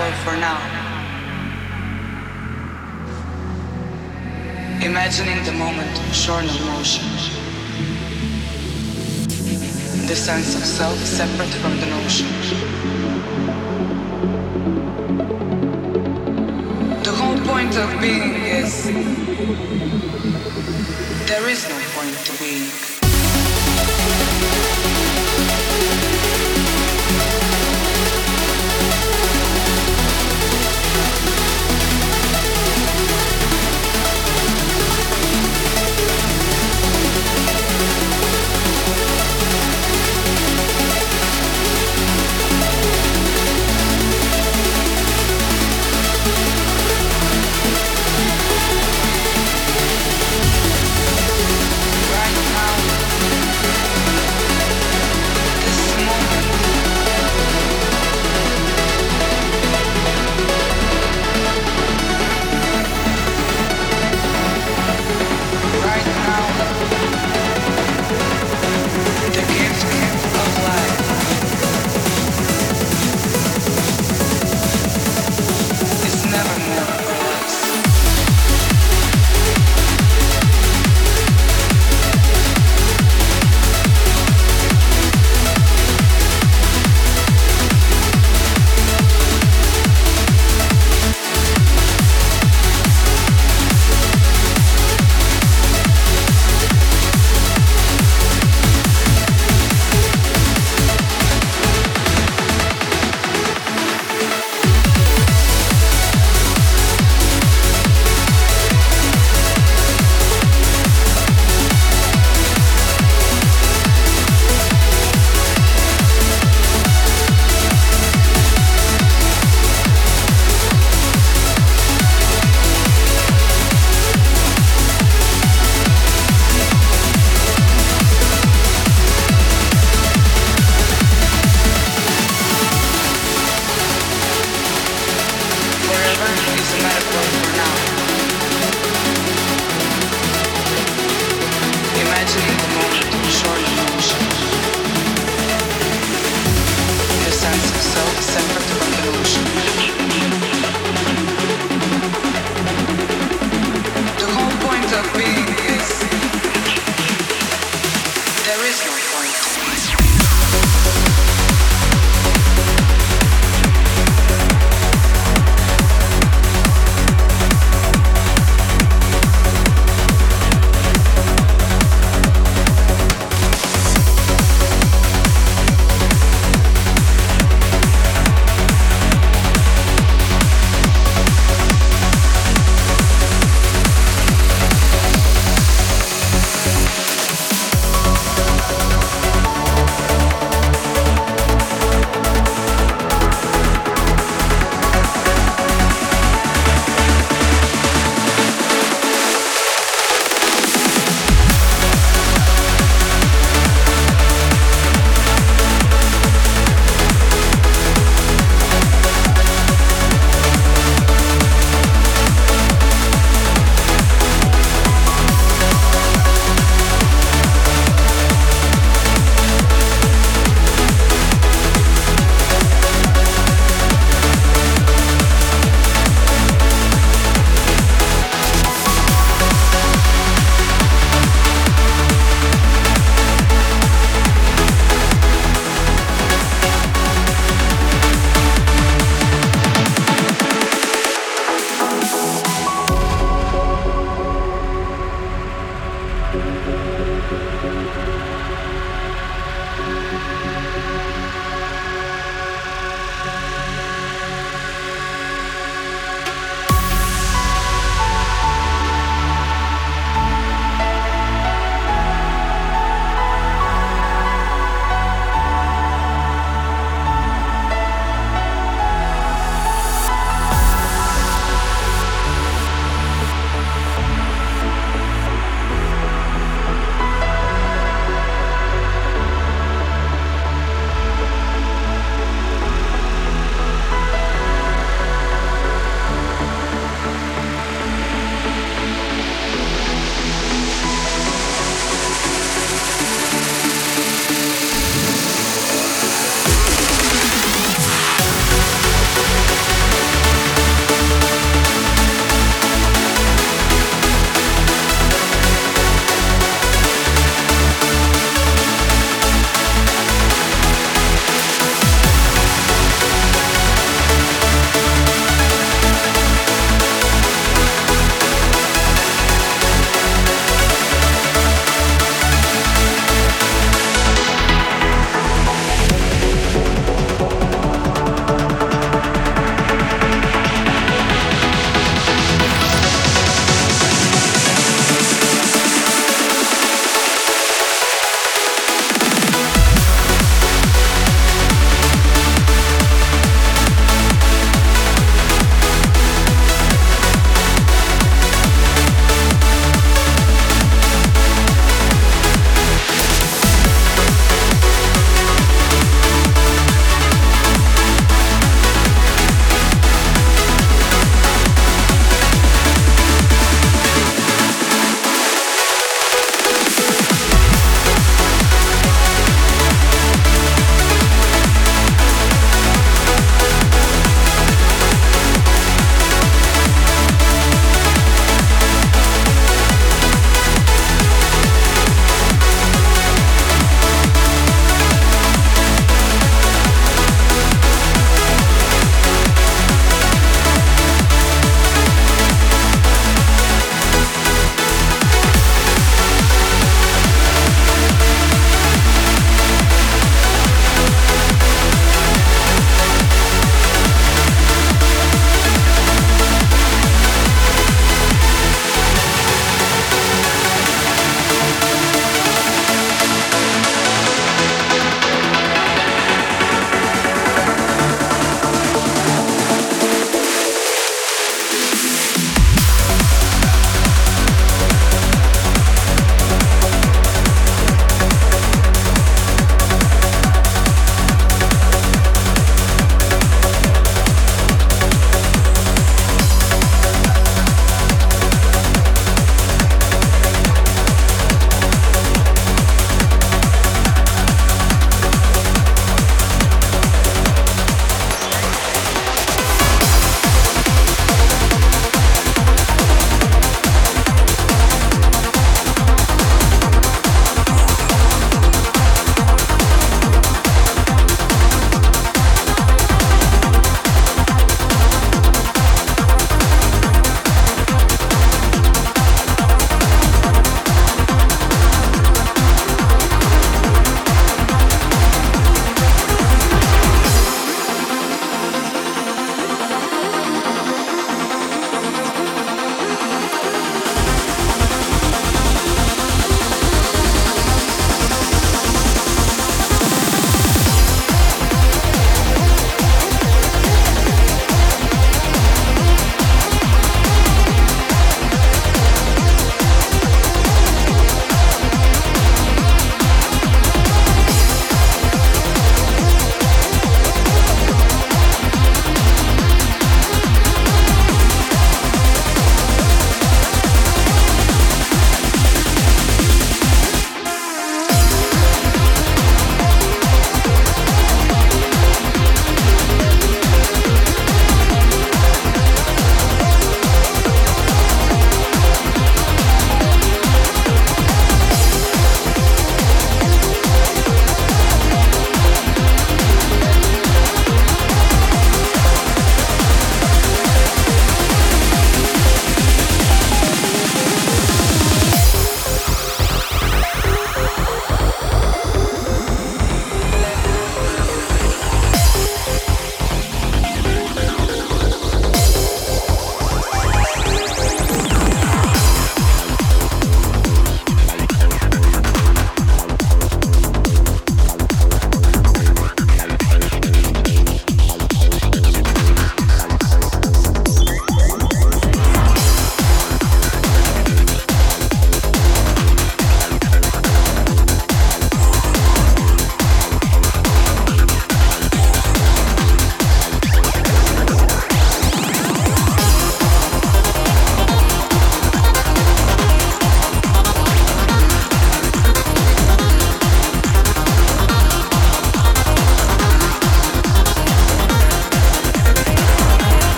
for for now. Imagining the moment shorn of motion. The sense of self separate from the notion. The whole point of being is there is no.